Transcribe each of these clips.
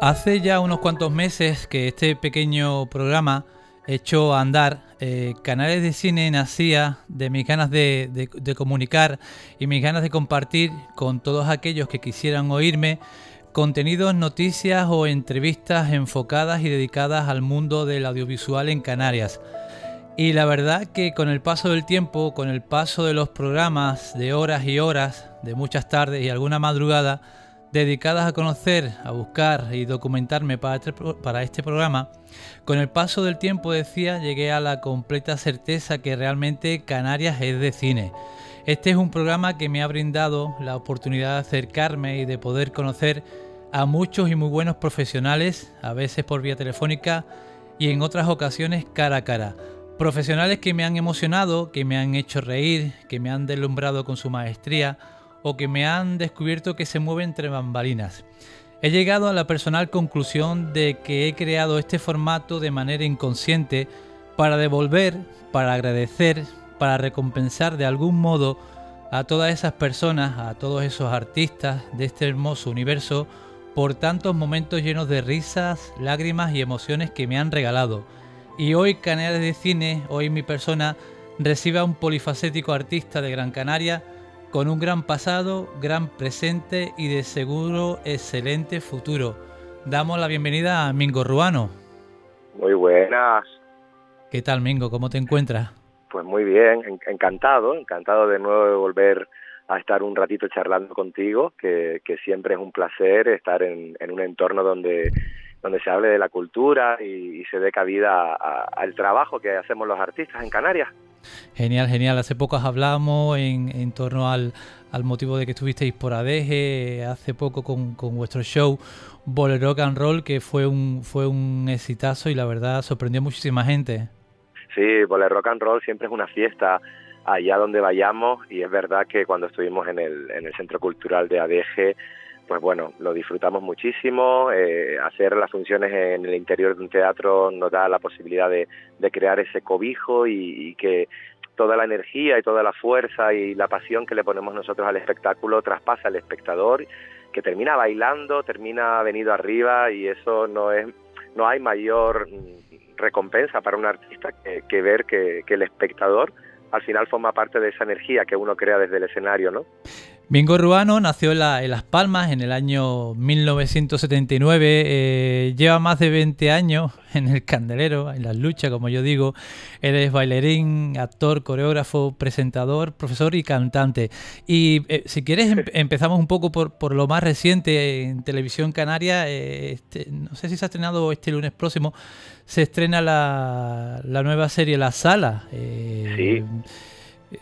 Hace ya unos cuantos meses que este pequeño programa echó a andar. Eh, Canales de Cine nacía de mis ganas de, comunicar y mis ganas de compartir con todos aquellos que quisieran oírme contenidos, noticias o entrevistas enfocadas y dedicadas al mundo del audiovisual en Canarias. Y la verdad que con el paso del tiempo, con el paso de los programas de horas y horas, de muchas tardes y alguna madrugada, dedicadas a conocer, a buscar y documentarme para este, para este programa, con el paso del tiempo, decía, llegué a la completa certeza que realmente Canarias es de cine. Este es un programa que me ha brindado la oportunidad de acercarme y de poder conocer a muchos y muy buenos profesionales, a veces por vía telefónica y en otras ocasiones cara a cara. Profesionales que me han emocionado, que me han hecho reír, que me han deslumbrado con su maestría, o que me han descubierto que se mueve entre bambalinas. He llegado a la personal conclusión de que he creado este formato de manera inconsciente para devolver, para agradecer, para recompensar de algún modo a todas esas personas, a todos esos artistas de este hermoso universo por tantos momentos llenos de risas, lágrimas y emociones que me han regalado. Y hoy Canales de Cine, hoy mi persona, recibe a un polifacético artista de Gran Canaria con un gran pasado, gran presente y de seguro excelente futuro. Damos la bienvenida a Mingo Ruano. Muy buenas. ¿Qué tal, Mingo? ¿Cómo te encuentras? Pues muy bien, encantado, encantado de nuevo de volver a estar un ratito charlando contigo, que, siempre es un placer estar en, un entorno donde donde se hable de la cultura y, se dé cabida al trabajo que hacemos los artistas en Canarias. Genial, genial. Hace poco hablábamos en, en torno al, motivo de que estuvisteis por ADG hace poco con, vuestro show Bolero and Roll, que fue un, fue un exitazo y la verdad sorprendió a muchísima gente. Sí, Bolero Rock and Roll siempre es una fiesta allá donde vayamos y es verdad que cuando estuvimos en el, en el Centro Cultural de ADG pues bueno, lo disfrutamos muchísimo. Eh, hacer las funciones en el interior de un teatro nos da la posibilidad de, crear ese cobijo y, que toda la energía y toda la fuerza y la pasión que le ponemos nosotros al espectáculo traspasa al espectador, que termina bailando, termina venido arriba y eso no es, no hay mayor recompensa para un artista que, ver que el espectador al final forma parte de esa energía que uno crea desde el escenario, ¿no? Bingo Ruano nació en, Las Palmas en el año 1979, eh, lleva más de 20 años en el candelero, en las luchas, como yo digo. Él es bailarín, actor, coreógrafo, presentador, profesor y cantante. Y eh, si quieres empezamos un poco por, lo más reciente en televisión canaria. Eh, este, no sé si se ha estrenado este lunes próximo, se estrena la, la nueva serie La Sala. sí eh,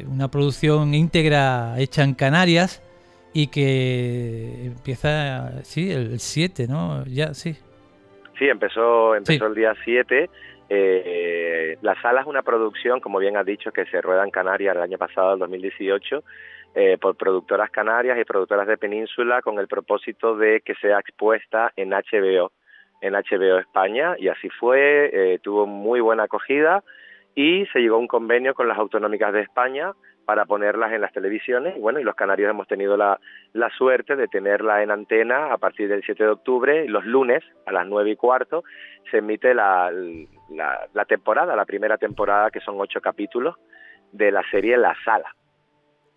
una producción íntegra hecha en Canarias y que empieza, sí, el 7, ¿no? Ya, sí. Sí, empezó, empezó el día 7. Eh, la sala es una producción, como bien has dicho, que se rueda en Canarias el año pasado, el 2018, eh, por productoras canarias y productoras de Península con el propósito de que sea expuesta en HBO, en HBO España, y así fue, eh, tuvo muy buena acogida y se llegó a un convenio con las autonómicas de España para ponerlas en las televisiones y bueno, y los canarios hemos tenido la, la suerte de tenerla en antena a partir del 7 de octubre, los lunes a las 9 y cuarto se emite la, la, la temporada, la primera temporada que son ocho capítulos de la serie La Sala.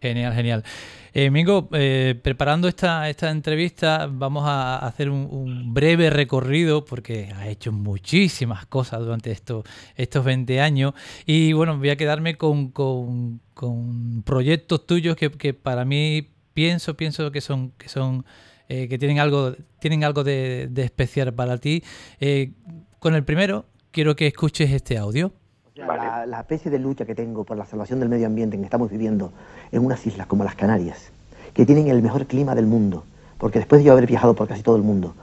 Genial, genial. Eh, Mingo, eh, preparando esta, esta entrevista, vamos a hacer un, breve recorrido porque ha hecho muchísimas cosas durante estos, estos 20 años. Y bueno, voy a quedarme con, proyectos tuyos que, para mí pienso, pienso que son, que son, eh, que tienen algo, tienen algo de, especial para ti. Eh, con el primero, quiero que escuches este audio. La, especie de lucha que tengo por la salvación del medio ambiente en que estamos viviendo en unas islas como las Canarias, que tienen el mejor clima del mundo, porque después de yo haber viajado por casi todo el mundo,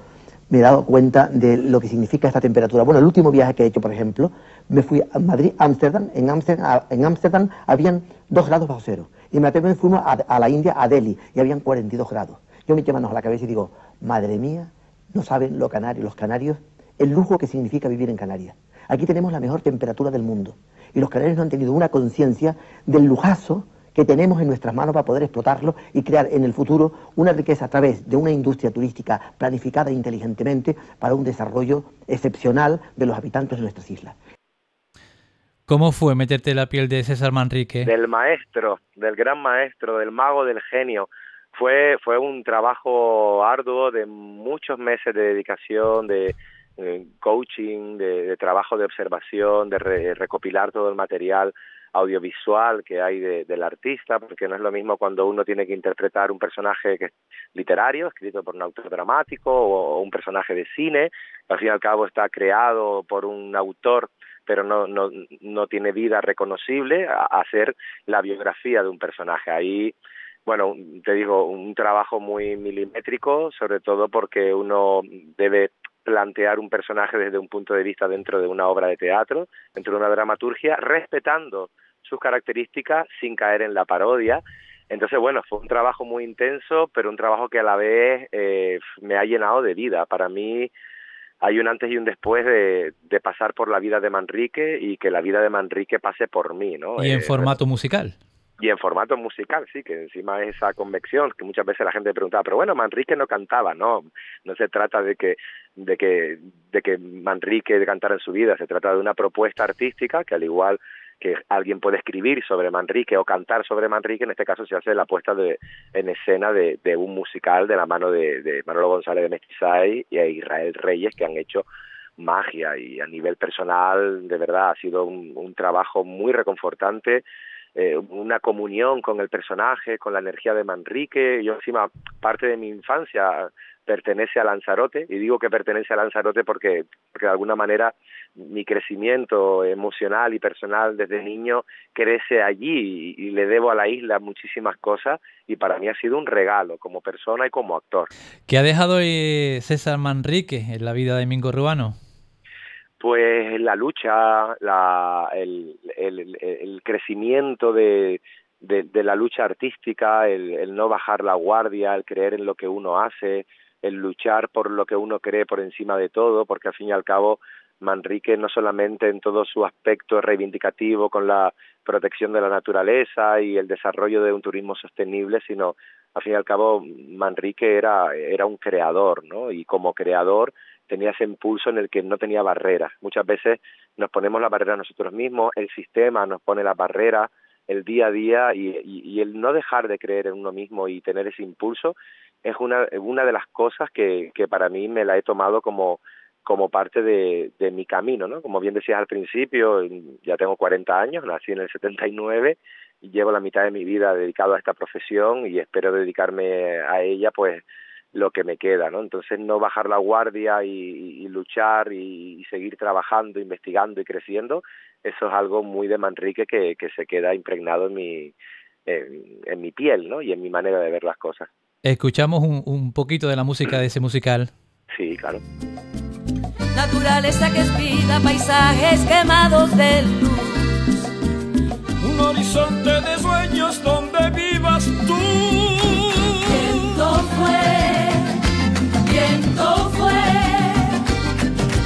me he dado cuenta de lo que significa esta temperatura. Bueno, el último viaje que he hecho, por ejemplo, me fui a Madrid, Ámsterdam, en Ámsterdam, en Ámsterdam habían 2 grados bajo cero, y me fuimos a, a la India, a Delhi, y habían 42 grados. Yo me eché manos a la cabeza y digo, madre mía, no saben lo canarios, los canarios, el lujo que significa vivir en Canarias. Aquí tenemos la mejor temperatura del mundo. Y los canarios no han tenido una conciencia del lujazo que tenemos en nuestras manos para poder explotarlo y crear en el futuro una riqueza a través de una industria turística planificada inteligentemente para un desarrollo excepcional de los habitantes de nuestras islas. ¿Cómo fue meterte la piel de César Manrique? Del maestro, del gran maestro, del mago del genio. Fue, fue un trabajo arduo de muchos meses de dedicación, de eh, coaching, de, trabajo de observación, de recopilar todo el material audiovisual que hay del artista, porque no es lo mismo cuando uno tiene que interpretar un personaje que literario, escrito por un autor dramático, o, un personaje de cine, al fin y al cabo está creado por un autor pero no, no, no tiene vida reconocible, hacer la biografía de un personaje. Ahí, bueno, te digo, un trabajo muy milimétrico, sobre todo porque uno debe plantear un personaje desde un punto de vista dentro de una obra de teatro, dentro de una dramaturgia, respetando sus características sin caer en la parodia. Entonces, bueno, fue un trabajo muy intenso, pero un trabajo que a la vez eh, me ha llenado de vida. Para mí, hay un antes y un después de, de, pasar por la vida de Manrique y que la vida de Manrique pase por mí, ¿no? Y en eh, formato musical. Y en formato musical, sí, que encima es esa convección que muchas veces la gente preguntaba, pero bueno, Manrique no cantaba, no, no se trata de que de que de que Manrique cantara en su vida, se trata de una propuesta artística que al igual que alguien puede escribir sobre Manrique o cantar sobre Manrique, en este caso se hace la puesta de, en escena de, un musical de la mano de, de Manolo González de Mestizay y Israel Reyes, que han hecho magia y a nivel personal, de verdad, ha sido un trabajo muy reconfortante, eh, una comunión con el personaje, con la energía de Manrique. Yo encima, parte de mi infancia pertenece a Lanzarote, y digo que pertenece a Lanzarote porque, porque de alguna manera mi crecimiento emocional y personal desde niño crece allí y, le debo a la isla muchísimas cosas y para mí ha sido un regalo como persona y como actor. ¿Qué ha dejado eh, César Manrique en la vida de Mingo Ruano? Pues la lucha, la, el, el, el crecimiento de, de, de, la lucha artística, el, el no bajar la guardia, el creer en lo que uno hace, el luchar por lo que uno cree por encima de todo, porque al fin y al cabo Manrique no solamente en todo su aspecto reivindicativo con la protección de la naturaleza y el desarrollo de un turismo sostenible, sino al fin y al cabo Manrique era, era un creador, ¿no? Y como creador tenía ese impulso en el que no tenía barreras. Muchas veces nos ponemos la barrera nosotros mismos, el sistema nos pone la barrera, el día a día y, el no dejar de creer en uno mismo y tener ese impulso es una, una de las cosas que, para mí me la he tomado como, como parte de, de mi camino, ¿no? Como bien decías al principio, ya tengo 40 años, nací en el 79 y llevo la mitad de mi vida dedicado a esta profesión y espero dedicarme a ella pues lo que me queda, ¿no? Entonces no bajar la guardia y, y luchar y, y, seguir trabajando, investigando y creciendo, eso es algo muy de Manrique que, que se queda impregnado en mi, en, en mi piel, ¿no? Y en mi manera de ver las cosas. Escuchamos un, un poquito de la música de ese musical. Sí, claro. Naturaleza que es vida, paisajes quemados de luz. Un horizonte de sueños donde vivas tú. Viento fue, viento fue,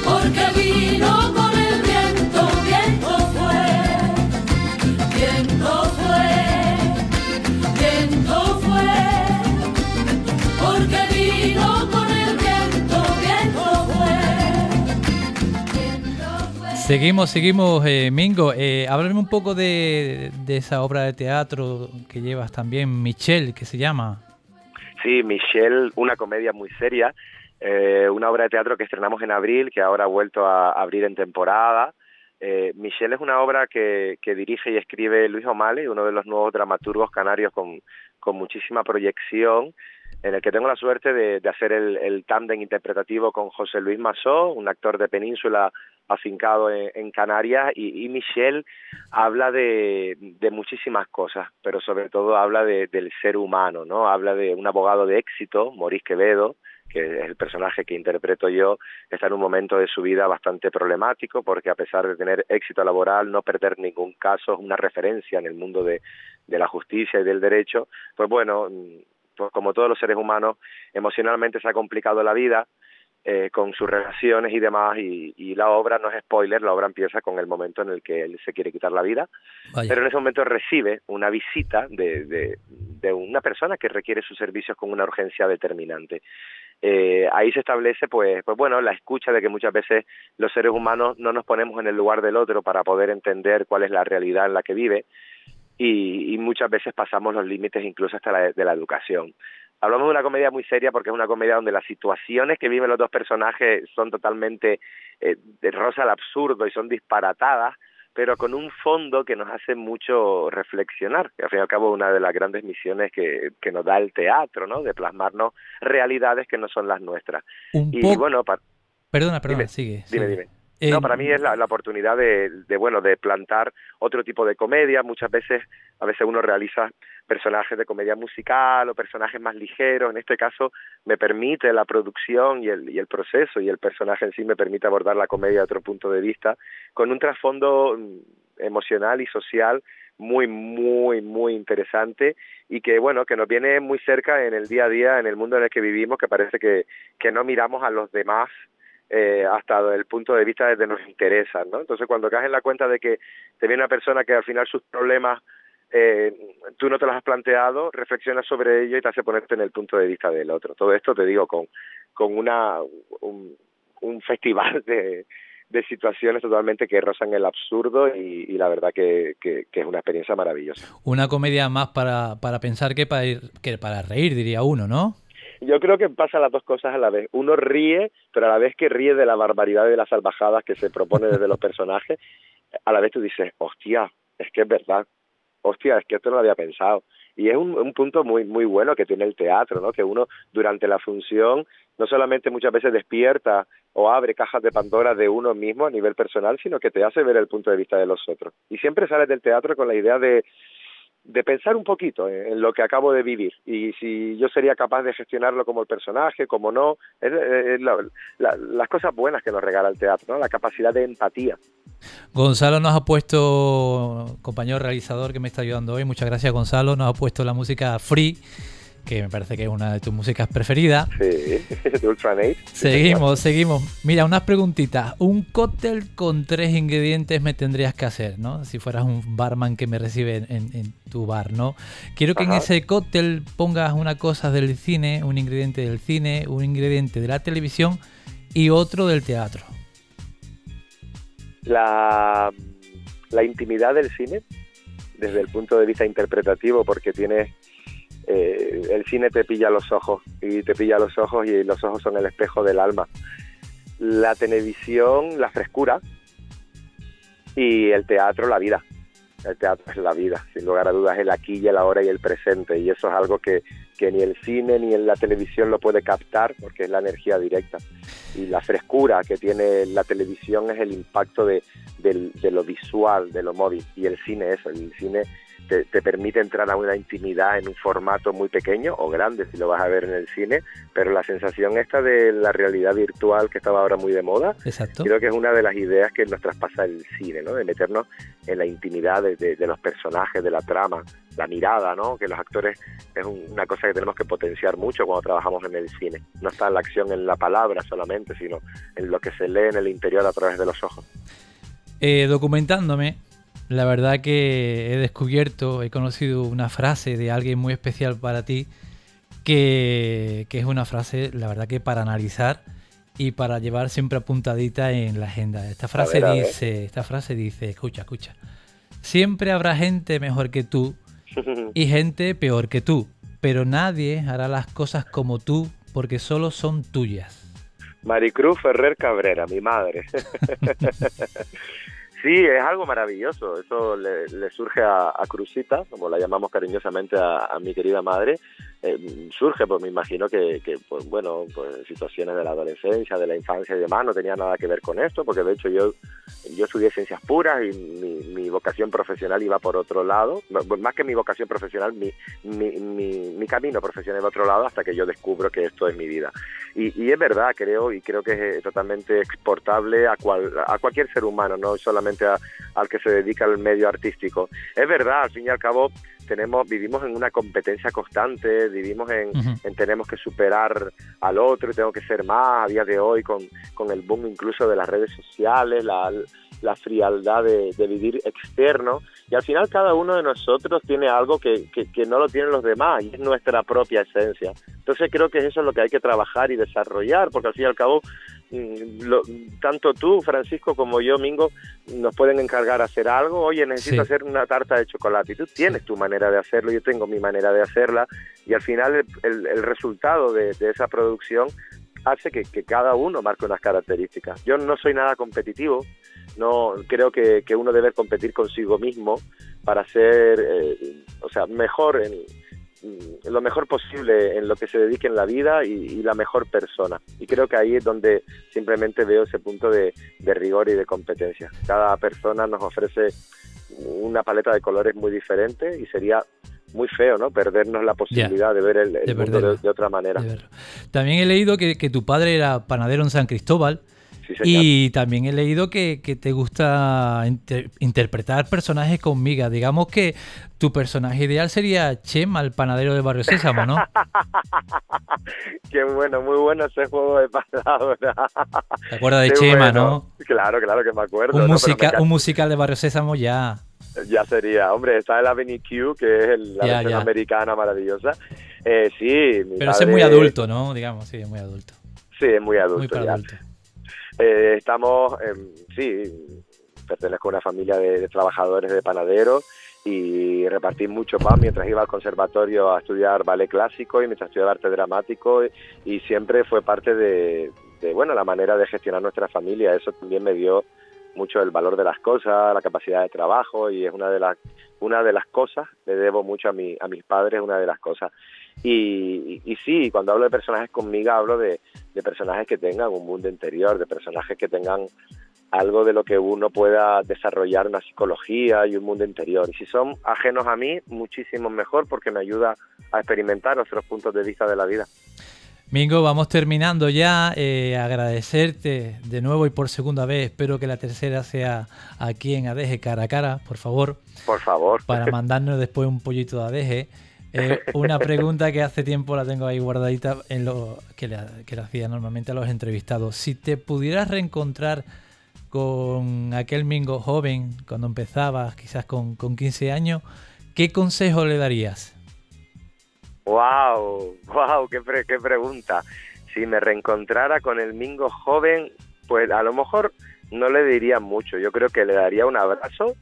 porque vino con el viento, viento fue, viento fue, viento fue, porque vino con el viento, viento fue. Viento fue. Seguimos, seguimos, eh, Mingo. Eh, háblame un poco de, de esa obra de teatro que llevas también, Michelle, que se llama. Sí, Michelle, una comedia muy seria, eh, una obra de teatro que estrenamos en abril, que ahora ha vuelto a abrir en temporada. Eh, Michelle es una obra que, dirige y escribe Luis O'Malley, uno de los nuevos dramaturgos canarios con, con muchísima proyección, en el que tengo la suerte de, de hacer el, el tándem interpretativo con José Luis Masó, un actor de Península afincado en, en Canarias, y, y, Michelle habla de, de, muchísimas cosas, pero sobre todo habla de, del ser humano, ¿no? Habla de un abogado de éxito, Maurice Quevedo, que es el personaje que interpreto yo, está en un momento de su vida bastante problemático, porque a pesar de tener éxito laboral, no perder ningún caso, es una referencia en el mundo de, de la justicia y del derecho, pues bueno, pues como todos los seres humanos, emocionalmente se ha complicado la vida eh, con sus relaciones y demás, y, la obra no es spoiler, la obra empieza con el momento en el que él se quiere quitar la vida, pero en ese momento recibe una visita de, de, una persona que requiere sus servicios con una urgencia determinante. Eh, ahí se establece, pues, pues bueno, la escucha de que muchas veces los seres humanos no nos ponemos en el lugar del otro para poder entender cuál es la realidad en la que vive, y, muchas veces pasamos los límites incluso hasta la, de la educación. Hablamos de una comedia muy seria porque es una comedia donde las situaciones que viven los dos personajes son totalmente eh, de rosa al absurdo y son disparatadas, pero con un fondo que nos hace mucho reflexionar, que al fin y al cabo es una de las grandes misiones que, que nos da el teatro, ¿no? De plasmarnos realidades que no son las nuestras. y bueno, perdona, perdona, sigue. Dime, dime. No, para mí es la, oportunidad de, bueno, de plantar otro tipo de comedia. Muchas veces, a veces uno realiza personajes de comedia musical o personajes más ligeros. En este caso, me permite la producción y el, y el proceso y el personaje en sí me permite abordar la comedia de otro punto de vista, con un trasfondo mm, emocional y social muy, muy, muy interesante y que, bueno, que nos viene muy cerca en el día a día, en el mundo en el que vivimos, que parece que, que no miramos a los demás eh, hasta el punto de vista de nos interesa, ¿no? Entonces, cuando caes en la cuenta de que te viene una persona que al final sus problemas eh, tú no te los has planteado, reflexionas sobre ello y te hace ponerte en el punto de vista del otro. Todo esto te digo con, con una, un, festival de, de situaciones totalmente que rozan el absurdo y, la verdad que, que, es una experiencia maravillosa. Una comedia más para, para pensar que para, que para reír, diría uno, ¿no? Yo creo que pasa las dos cosas a la vez. Uno ríe, pero a la vez que ríe de la barbaridad y de las salvajadas que se propone desde los personajes, a la vez tú dices, hostia, es que es verdad, hostia, es que esto no lo había pensado. Y es un, un, punto muy muy bueno que tiene el teatro, ¿no? Que uno durante la función no solamente muchas veces despierta o abre cajas de Pandora de uno mismo a nivel personal, sino que te hace ver el punto de vista de los otros. Y siempre sales del teatro con la idea de de pensar un poquito en, lo que acabo de vivir y si yo sería capaz de gestionarlo como el personaje, como no, es, las cosas buenas que nos regala el teatro, ¿no? la capacidad de empatía. Gonzalo nos ha puesto, compañero realizador que me está ayudando hoy, muchas gracias Gonzalo, nos ha puesto la música Free que me parece que es una de tus músicas preferidas. Sí, de Ultranate. Seguimos, seguimos. Mira, unas preguntitas. Un cóctel con tres ingredientes me tendrías que hacer, ¿no? Si fueras un barman que me recibe en, tu bar, ¿no? Quiero que en ese cóctel pongas una cosa del cine, un ingrediente del cine, un ingrediente de la televisión y otro del teatro. La, la intimidad del cine, desde el punto de vista interpretativo, porque tiene eh, el cine te pilla los ojos y te pilla los ojos y los ojos son el espejo del alma. La televisión, la frescura y el teatro, la vida. El teatro es la vida, sin lugar a dudas, el aquí y el ahora y el presente. Y eso es algo que, ni el cine ni la televisión lo puede captar porque es la energía directa. Y la frescura que tiene la televisión es el impacto de, de lo visual, de lo móvil. Y el cine es, el cine te, permite entrar a una intimidad en un formato muy pequeño o grande si lo vas a ver en el cine, pero la sensación esta de la realidad virtual que estaba ahora muy de moda, creo que es una de las ideas que nos traspasa el cine, ¿no? De meternos en la intimidad de, los personajes, de la trama, la mirada, ¿no? Que los actores es una cosa que tenemos que potenciar mucho cuando trabajamos en el cine. No está la acción en la palabra solamente, sino en lo que se lee en el interior a través de los ojos. Eh, documentándome, la verdad que he descubierto, he conocido una frase de alguien muy especial para ti, que, es una frase, la verdad que para analizar y para llevar siempre apuntadita en la agenda. Esta frase dice, esta frase dice, escucha, escucha. Siempre habrá gente mejor que tú y gente peor que tú, pero nadie hará las cosas como tú porque solo son tuyas. Maricruz Ferrer Cabrera, mi madre. Sí, es algo maravilloso. Eso le, surge a, a, Cruzita, como la llamamos cariñosamente a mi querida madre, eh, surge, pues me imagino que, que, pues bueno, pues situaciones de la adolescencia, de la infancia y demás, no tenía nada que ver con esto, porque de hecho yo, yo estudié ciencias puras y mi, mi vocación profesional iba por otro lado, más que mi vocación profesional, mi, mi, mi, camino profesional iba por otro lado hasta que yo descubro que esto es mi vida. Y, y es verdad, creo, y creo que es totalmente exportable a, cual, a cualquier ser humano, no solamente al que se dedica al medio artístico. Es verdad, al fin y al cabo, tenemos, vivimos en una competencia constante, vivimos en, tenemos que superar al otro y tengo que ser más a día de hoy con, con el boom incluso de las redes sociales, la, la frialdad de, vivir externo y al final cada uno de nosotros tiene algo que, que, no lo tienen los demás y es nuestra propia esencia. Entonces creo que eso es lo que hay que trabajar y desarrollar porque al fin y al cabo mm, tanto tú, Francisco, como yo, Mingo, nos pueden encargar hacer algo. Oye, necesito hacer una tarta de chocolate. Y tú tienes tu manera de hacerlo, yo tengo mi manera de hacerla. Y al final el, el, resultado de, de, esa producción hace que, que, cada uno marque unas características. Yo no soy nada competitivo, no creo que, que uno debe competir consigo mismo para ser, eh, o sea, mejor en, lo mejor posible en lo que se dedique en la vida y, la mejor persona. Y creo que ahí es donde simplemente veo ese punto de, de rigor y de competencia. Cada persona nos ofrece una paleta de colores muy diferente y sería muy feo, ¿no? Perdernos la posibilidad de ver el, mundo de, otra manera. También he leído que, que, tu padre era panadero en San Cristóbal. Y también he leído que, que te gusta interpretar personajes con miga. Digamos que tu personaje ideal sería Chema, el panadero de Barrio Sésamo, ¿no? Qué bueno, muy bueno ese juego de palabras. ¿Te acuerdas de Chema, no? Claro, claro que me acuerdo. Un, un musical de Barrio Sésamo ya. Ya sería, hombre, está el Avenue Q, que es la versión americana maravillosa. Eh, sí, Pero ese es muy adulto, ¿no? Digamos, sí, es muy adulto. Sí, es muy adulto. Eh, estamos, sí, pertenezco a una familia de, trabajadores de panaderos y repartí mucho pan mientras iba al conservatorio a estudiar ballet clásico y mientras estudiaba arte dramático y, siempre fue parte de, de, bueno, la manera de gestionar nuestra familia. Eso también me dio mucho el valor de las cosas, la capacidad de trabajo y es una de las una de las cosas le debo mucho a mi a mis padres una de las cosas y, y, sí cuando hablo de personajes conmigo hablo de, de, personajes que tengan un mundo interior de personajes que tengan algo de lo que uno pueda desarrollar una psicología y un mundo interior y si son ajenos a mí muchísimo mejor porque me ayuda a experimentar otros puntos de vista de la vida Mingo, vamos terminando ya. Eh, agradecerte de nuevo y por segunda vez. Espero que la tercera sea aquí en Adeje cara a cara, por favor. Por favor. Para mandarnos después un pollito de Adeje. Eh, una pregunta que hace tiempo la tengo ahí guardadita en lo que le, que le hacía normalmente a los entrevistados. Si te pudieras reencontrar con aquel Mingo joven, cuando empezabas, quizás con, con 15 años, ¿qué consejo le darías? Wow, wow, qué, qué pregunta. Si me reencontrara con el Mingo joven, pues a lo mejor no le diría mucho. Yo creo que le daría un abrazo,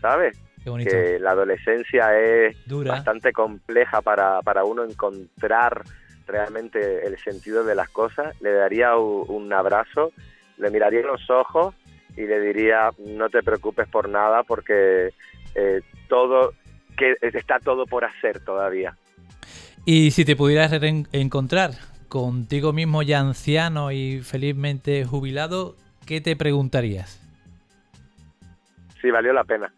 ¿sabes? Que la adolescencia es bastante compleja para, para uno encontrar realmente el sentido de las cosas. Le daría un, abrazo, le miraría en los ojos y le diría no te preocupes por nada porque eh, todo que está todo por hacer todavía y si te pudieras encontrar contigo mismo ya anciano y felizmente jubilado, ¿qué te preguntarías? Si valió la pena.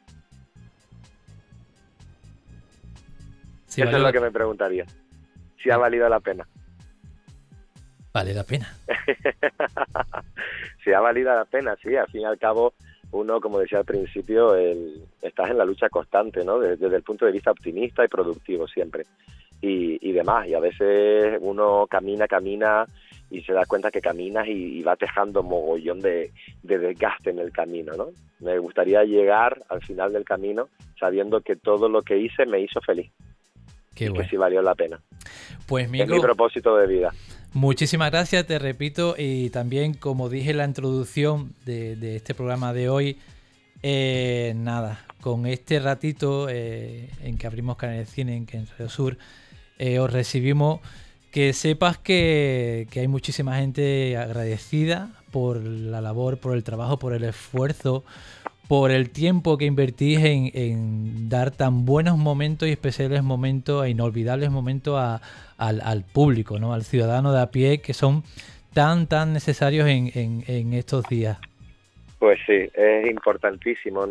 Eso es lo que me preguntaría. Si ha valido la pena. Vale la pena. si ha valido la pena, sí. Al fin y al cabo, uno, como decía al principio, el, estás en la lucha constante, ¿no? desde el punto de vista optimista y productivo siempre y, demás. Y a veces uno camina, camina y se da cuenta que caminas y, va dejando mogollón de, desgaste en el camino, ¿no? Me gustaría llegar al final del camino sabiendo que todo lo que hice me hizo feliz. Qué y que sí valió la pena. Pues es mi propósito de vida. Muchísimas gracias, te repito, y también como dije en la introducción de, este programa de hoy, eh, nada, con este ratito eh, en que abrimos Canal de Cine en, en Radio Sur, eh, os recibimos, que sepas que, hay muchísima gente agradecida por la labor, por el trabajo, por el esfuerzo, por el tiempo que invertís en, dar tan buenos momentos y especiales momentos e inolvidables momentos al, público, ¿no? al ciudadano de a pie, que son tan, tan necesarios en, en estos días. Pues sí, es importantísimo.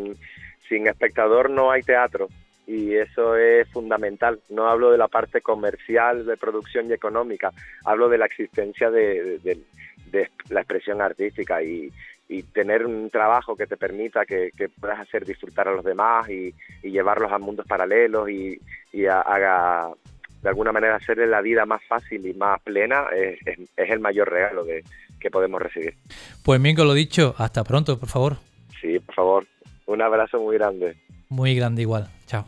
Sin espectador no hay teatro y eso es fundamental. No hablo de la parte comercial, de producción y económica, hablo de la existencia de, la expresión artística y, tener un trabajo que te permita que, puedas hacer disfrutar a los demás y, llevarlos a mundos paralelos y, haga de alguna manera hacerle la vida más fácil y más plena es, el mayor regalo que podemos recibir. Pues Mingo, lo dicho, hasta pronto, por favor. Sí, por favor. Un abrazo muy grande. Muy grande igual. Chao.